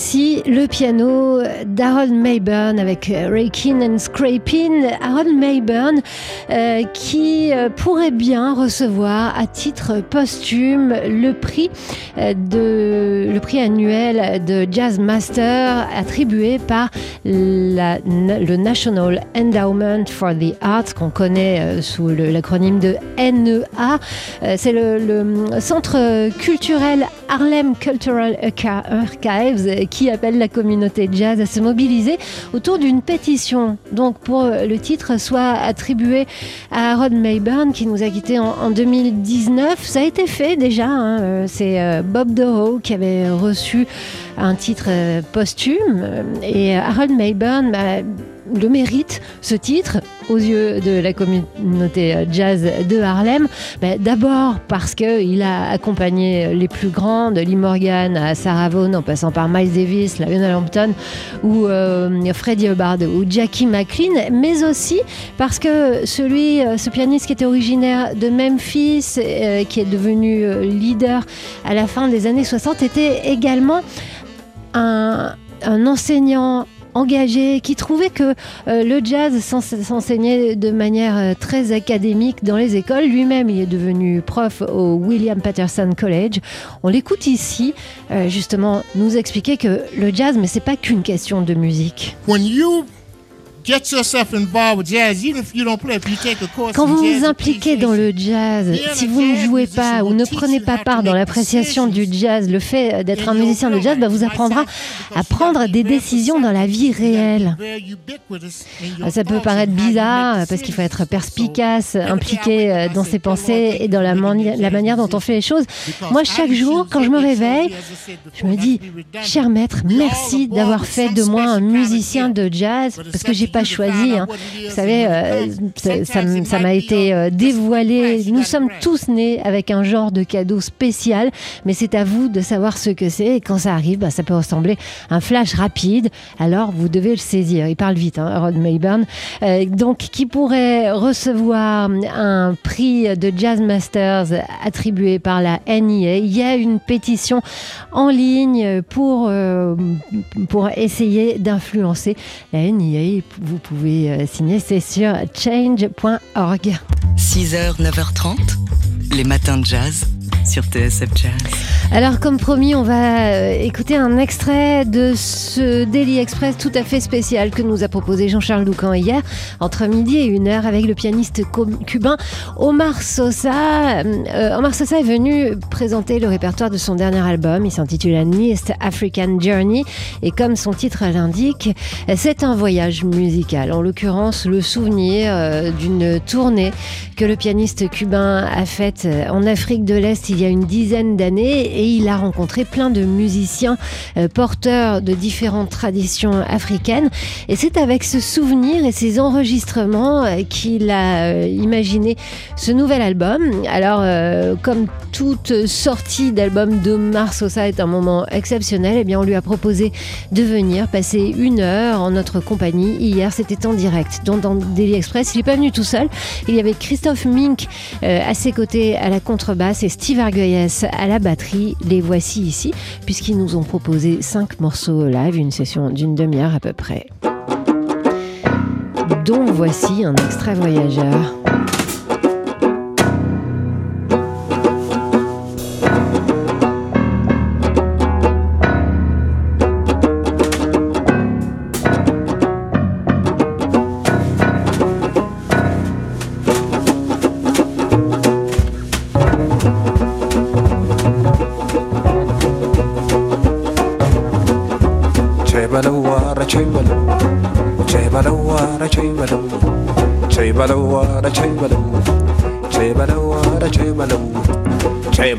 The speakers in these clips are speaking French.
Ici, le piano d'Harold Mayburn avec Rakin and Scrapin. Harold Mayburn euh, qui euh, pourrait bien recevoir à titre posthume le prix, euh, annuel de Jazz Master attribué par le National Endowment for the Arts qu'on connaît sous l'acronyme de NEA. C'est le centre culturel Harlem Cultural Archives qui appelle la communauté jazz à se mobiliser autour d'une pétition. Donc pour le titre soit attribué à Rod Mayburn qui nous a quittés en, 2019. Ça a été fait déjà. Hein. Euh, c'est euh, Bob Dorough qui avait reçu un titre euh, posthume et Harold Mayburn bah, le mérite, ce titre, aux yeux de la communauté jazz de Harlem. Ben, D'abord parce qu'il a accompagné les plus grands, de Lee Morgan à Sarah Vaughan, en passant par Miles Davis, Lionel Hampton ou euh, Freddie Hubbard ou Jackie McLean, mais aussi parce que celui, euh, ce pianiste qui était originaire de Memphis, euh, qui est devenu leader à la fin des années 60, était également un enseignant engagé, qui trouvait que euh, le jazz s'enseignait de manière euh, très académique dans les écoles. Lui-même, il est devenu prof au William Patterson College. On l'écoute ici, euh, justement, nous expliquer que le jazz, mais c'est pas qu'une question de musique. Quand vous vous impliquez dans le jazz, si vous ne jouez pas ou ne prenez pas part dans l'appréciation du jazz, le fait d'être un musicien de jazz bah, vous apprendra à prendre des décisions dans la vie réelle. Ça peut paraître bizarre parce qu'il faut être perspicace, impliqué euh, dans ses pensées et dans la, la manière dont on fait les choses. Moi, chaque jour, quand je me réveille, je me dis, cher maître, merci d'avoir fait de moi un musicien de jazz parce que j'ai pas choisi. Hein. Vous savez, euh, ça m'a été euh, dévoilé. Nous sommes tous nés avec un genre de cadeau spécial, mais c'est à vous de savoir ce que c'est. Et quand ça arrive, bah, ça peut ressembler à un flash rapide. Alors, vous devez le saisir. Il parle vite, hein, Rod Mayburn. Euh, donc, qui pourrait recevoir un prix de Jazz Masters attribué par la NIA. Il y a une pétition en ligne pour, pour essayer d'influencer la NIA vous pouvez euh, signer, c'est sur change.org. 6h, 9h30, les matins de jazz Alors, comme promis, on va euh, écouter un extrait de ce Daily Express tout à fait spécial que nous a proposé Jean-Charles Doucan hier, entre midi et une heure, avec le pianiste cubain Omar Sosa. Euh, Omar Sosa est venu présenter le répertoire de son dernier album. Il s'intitule An East African Journey. Et comme son titre l'indique, c'est un voyage musical. En l'occurrence, le souvenir euh, d'une tournée que le pianiste cubain a faite en Afrique de l'Est y a une dizaine d'années et il a rencontré plein de musiciens euh, porteurs de différentes traditions africaines. Et c'est avec ce souvenir et ces enregistrements euh, qu'il a euh, imaginé ce nouvel album. Alors, comme toute sortie d'album de Sosa est un moment exceptionnel, eh bien, on lui a proposé de venir passer une heure en notre compagnie. Hier, c'était en direct, donc dans Daily Express. Il n'est pas venu tout seul. Il y avait Christophe Mink à ses côtés à la contrebasse et Steve À la batterie les voici ici, puisqu'ils nous ont proposé cinq morceaux live, une session d'une demi-heure à peu près. Dont voici un extrait voyageur.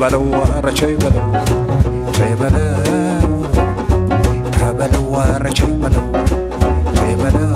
በለው ረቸይ በለው ጨይ በለው ከበለው ረቸይ በለው ጨይ በለው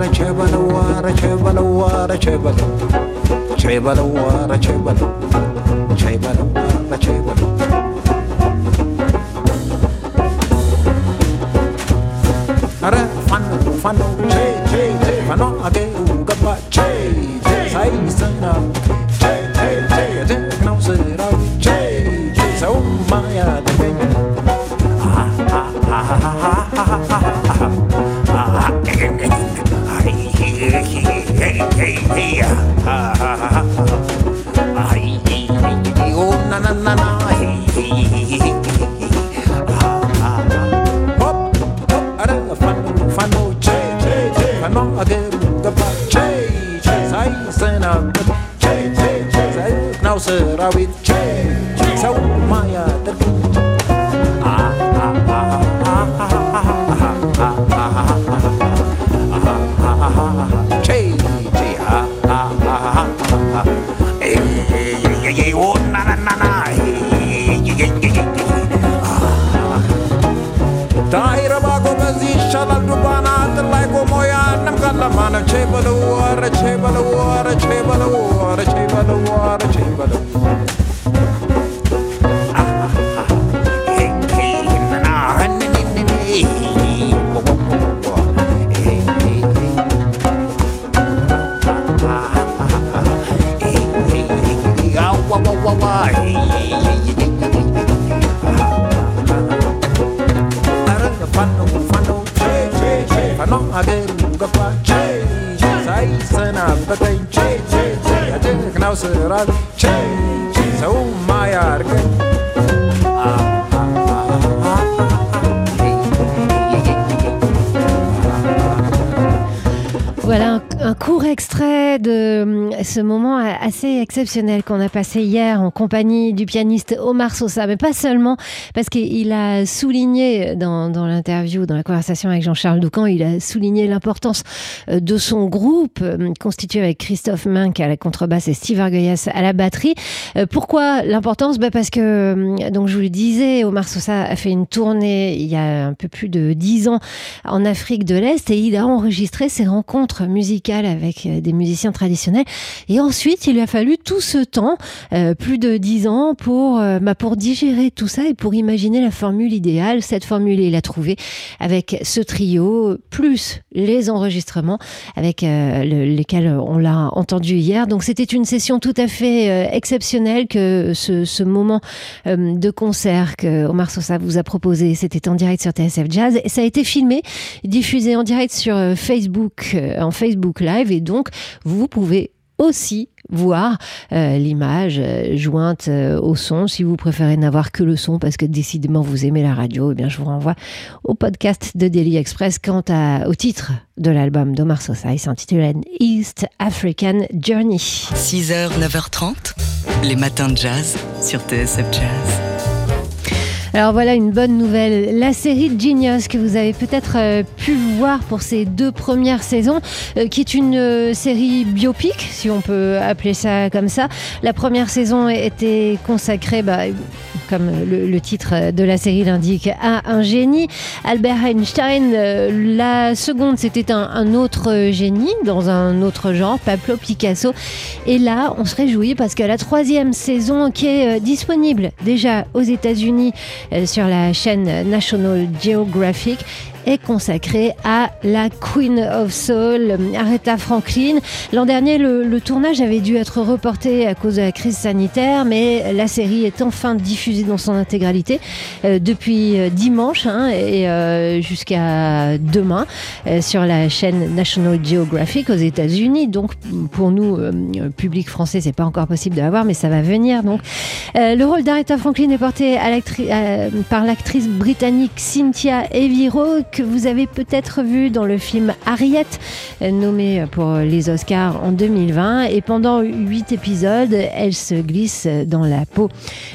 ረቸይ በለው ረቸይ በለው ረቸይ በለው ጨይ በለው ረቸይ በለው። hey, hey, ah, ah, ah, ah, ah, hey, hey, hey, oh, na, na, na, na, hey, hey, hey, hey, ah, ah, ah. Hop, hop, ada, fano, fano, che, che, che, fano, again, gaba, che, che, sai, sena, che, che, che, sai, now, serawit, che, che, ይሻላል ዱባና አጥር ላይ ቆሞ ያንም ቃል ለማነቼ በለው አረቼ በለው አረቼ በለው አረቼ በለው አረቼ በለው Voilà un, court extrait de ce moment assez exceptionnel qu'on a passé hier en compagnie du pianiste Omar Sosa, mais pas seulement parce qu'il a souligné dans, dans l'interview, dans la conversation avec Jean-Charles Doucan, il a souligné l'importance euh, de son groupe euh, constitué avec Christophe Mink à la contrebasse et Steve Argoyas à la batterie. Euh, Pourquoi l'importance? Bah Parce que, donc je vous le disais, Omar Sosa a fait une tournée il y a un peu plus de dix ans en Afrique de l'Est et il a enregistré ses rencontres musicales avec des musiciens traditionnels. Et ensuite, il lui a fallu tout ce temps, euh, plus de dix ans, pour, euh, bah, pour digérer tout ça et pour imaginer la formule idéale. Cette formule, il l'a trouvée avec ce trio, plus les enregistrements avec euh, le- lesquels on l'a entendu hier. Donc c'était une session tout à fait euh, exceptionnelle que ce, ce moment euh, de concert que Omar Sosa vous a proposé. C'était en direct sur TSF Jazz et ça a été filmé, diffusé en direct sur Facebook, en Facebook Live et donc vous pouvez aussi voir euh, l'image euh, jointe euh, au son. Si vous préférez n'avoir que le son parce que décidément vous aimez la radio eh bien je vous renvoie au podcast de Daily Express. Quant à, au titre de l'album d'Omar Sosa il s'intitule East African Journey. 6h, 9h30, les matins de jazz sur TSF Jazz. Alors voilà une bonne nouvelle. La série Genius que vous avez peut-être euh, pu voir pour ces deux premières saisons, euh, qui est une euh, série biopic, si on peut appeler ça comme ça. La première saison était consacrée, bah, comme le, titre de la série l'indique, à un génie, Albert Einstein. La seconde, c'était un, un autre génie dans un autre genre, Pablo Picasso. Et là, on se réjouit parce que la troisième saison qui est disponible déjà aux États-Unis sur la chaîne National Geographic est consacrée à la Queen of Soul, Aretha Franklin. L'an dernier, le, tournage avait dû être reporté à cause de la crise sanitaire, mais la série est enfin diffusée dans son intégralité euh, depuis euh, dimanche hein, et euh, jusqu'à demain sur la chaîne National Geographic aux États-Unis. Donc pour nous, public français, c'est pas encore possible de la voir, mais ça va venir. Donc le rôle d'Aretha Franklin est porté par l'actrice britannique Cynthia Eviro que vous avez peut-être vu dans le film Harriet, euh, nommé pour les Oscars en 2020. Et pendant huit épisodes, elle se glisse dans la peau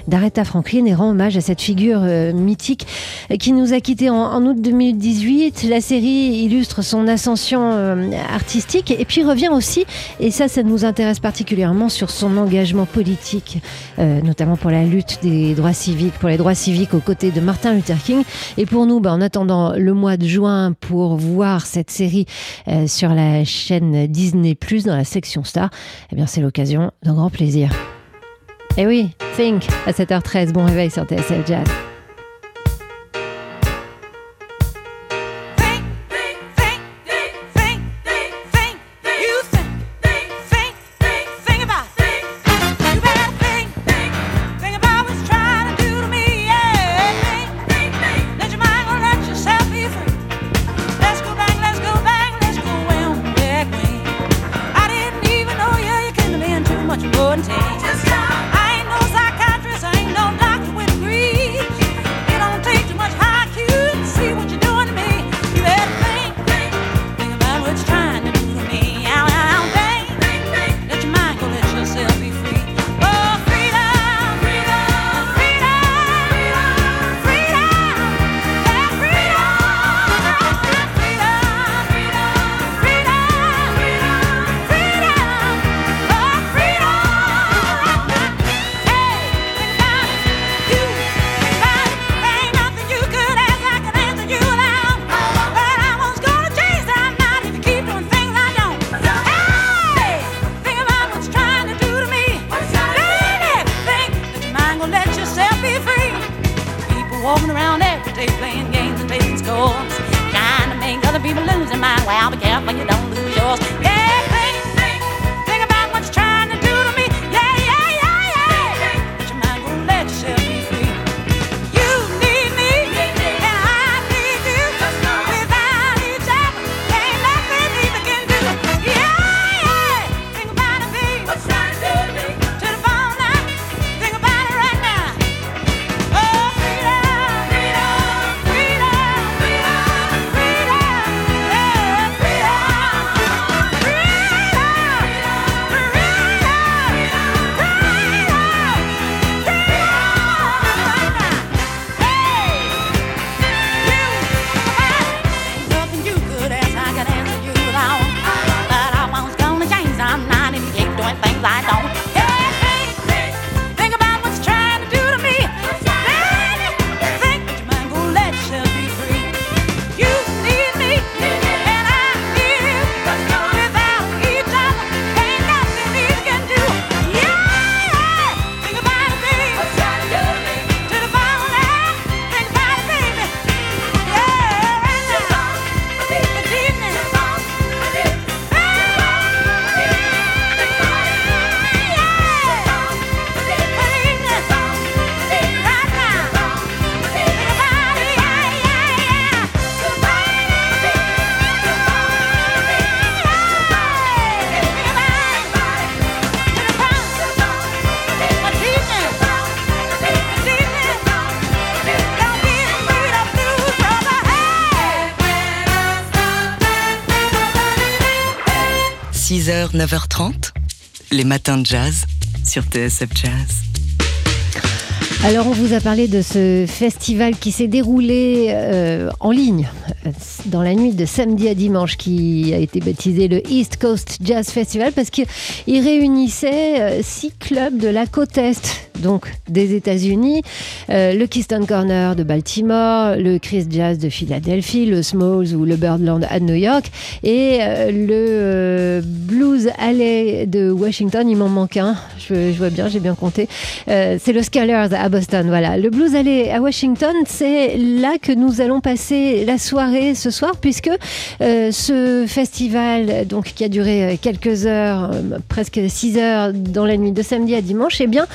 d'Aretha Franklin et rend hommage à cette figure euh, mythique euh, qui nous a quittés en, août 2018. La série illustre son ascension artistique et puis revient aussi, et ça, ça nous intéresse particulièrement, sur son engagement politique, notamment pour la lutte des droits civiques, pour les droits civiques aux côtés de Martin Luther King. Et pour nous, bah, en attendant le mois de juin pour voir cette série euh, sur la chaîne Disney Plus dans la section Star, eh bien c'est l'occasion d'un grand plaisir. Et oui, Think à 7h13, bon réveil sur TSF Jazz. 6h, 9h30, les matins de jazz sur TSF Jazz. Alors on vous a parlé de ce festival qui s'est déroulé euh, en ligne dans la nuit de samedi à dimanche qui a été baptisé le East Coast Jazz Festival parce qu'il réunissait euh, six clubs de la côte Est donc des États-Unis, euh, le Keystone Corner de Baltimore, le Chris Jazz de Philadelphie, le Smalls ou le Birdland à New York et euh, le Blues Alley de Washington. Il m'en manque un, je, je vois bien, j'ai bien compté. C'est le Scholars à Boston, voilà. Le Blues Alley à Washington, c'est là que nous allons passer la soirée ce soir puisque euh, ce festival donc qui a duré euh, quelques heures, euh, presque 6 heures dans la nuit de samedi à dimanche, eh bien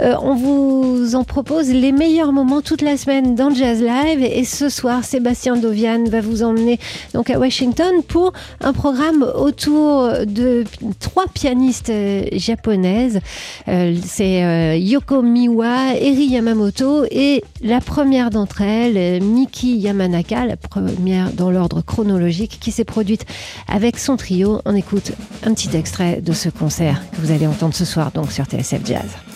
on vous en propose les meilleurs moments toute la semaine dans Jazz Live. Et ce soir, Sébastien Dovian va vous emmener donc à Washington pour un programme autour de trois pianistes japonaises. C'est Yoko Miwa, Eri Yamamoto et la première d'entre elles, Miki Yamanaka, dans l'ordre chronologique, qui s'est produite avec son trio. On écoute un petit extrait de ce concert que vous allez entendre ce soir donc sur TSF Jazz.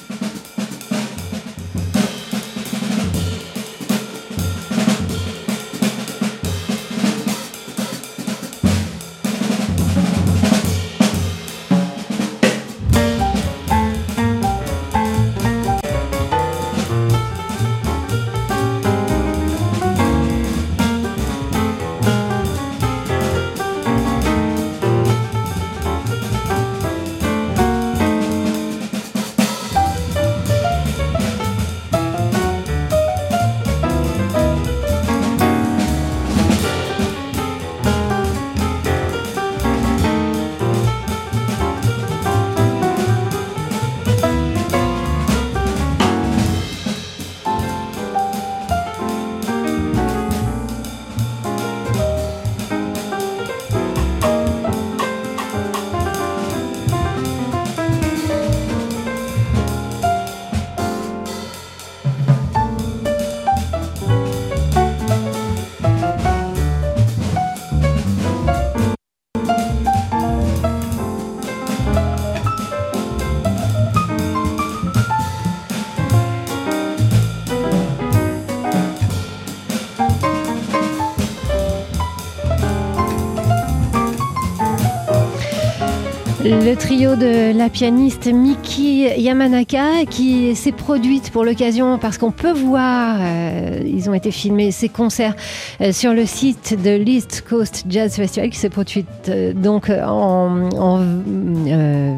Le trio de la pianiste Miki Yamanaka qui s'est produite pour l'occasion parce qu'on peut voir, euh, ils ont été filmés ces concerts euh, sur le site de l'East Coast Jazz Festival qui s'est produite euh, donc en, en,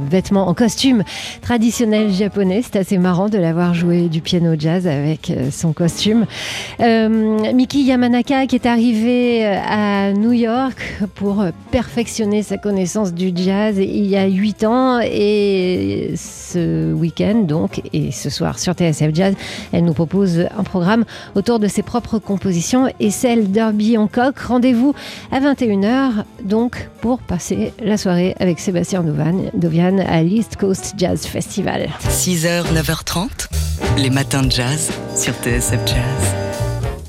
vêtements, en costume traditionnel japonais. C'est assez marrant de l'avoir joué du piano jazz avec son costume. Miki Yamanaka qui est arrivé euh, à New York pour perfectionner sa connaissance du jazz 8 ans et ce week-end donc et ce soir sur TSF Jazz elle nous propose un programme autour de ses propres compositions et celle d'Herbie Hancock. Rendez-vous à 21h donc pour passer la soirée avec Sébastien Dovian à l'East Coast Jazz Festival. 6h, 9h30, les matins de jazz sur TSF Jazz.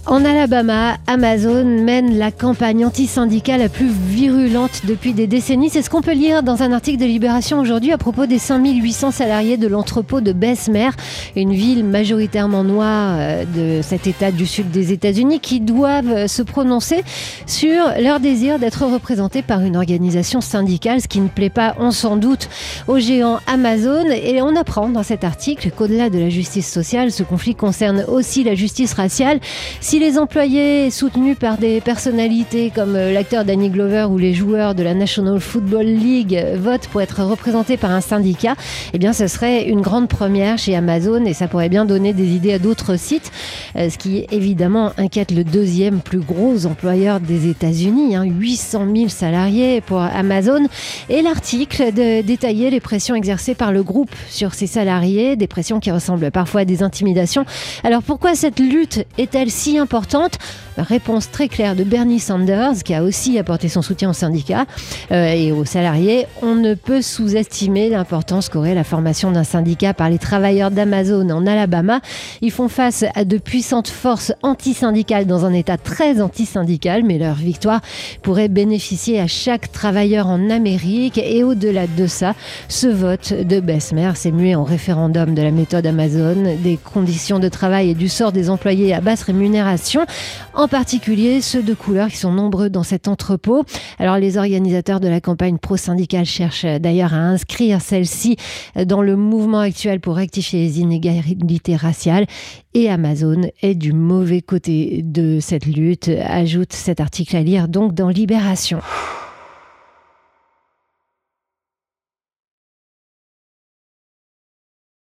En Alabama, Amazon mène la campagne anti-syndicale la plus virulente depuis des décennies. C'est ce qu'on peut lire dans un article de Libération aujourd'hui à propos des 5800 salariés de l'entrepôt de Bessemer, une ville majoritairement noire euh, de cet état du sud des États-Unis, qui doivent euh, se prononcer sur leur désir d'être représentés par une organisation syndicale, ce qui ne plaît pas, on s'en doute, au géant Amazon. Et on apprend dans cet article qu'au-delà de la justice sociale, ce conflit concerne aussi la justice raciale. Si les employés soutenus par des personnalités comme euh, l'acteur Danny Glover ou les joueurs de la National Football League votent pour être représentés par un syndicat, eh bien ce serait une grande première chez Amazon et ça pourrait bien donner des idées à d'autres sites, euh, ce qui évidemment inquiète le deuxième plus gros employeur des États-Unis, hein, 800 000 salariés pour Amazon. Et l'article détaillait les pressions exercées par le groupe sur ses salariés, des pressions qui ressemblent parfois à des intimidations. Alors pourquoi cette lutte est-elle si importante Réponse très claire de Bernie Sanders, qui a aussi apporté son soutien aux syndicats euh, et aux salariés. On ne peut sous-estimer l'importance qu'aurait la formation d'un syndicat par les travailleurs d'Amazon en Alabama. Ils font face à de puissantes forces antisyndicales dans un État très antisyndical, mais leur victoire pourrait bénéficier à chaque travailleur en Amérique. Et au-delà de ça, ce vote de Bessemer s'est mué en référendum de la méthode Amazon, des conditions de travail et du sort des employés à basse rémunération, en particulier ceux de couleur qui sont nombreux dans cet entrepôt. Alors les organisateurs de la campagne pro-syndicale cherchent d'ailleurs à inscrire celle-ci dans le mouvement actuel pour rectifier les inégalités raciales. Et Amazon est du mauvais côté de cette lutte, ajoute cet article à lire donc dans Libération.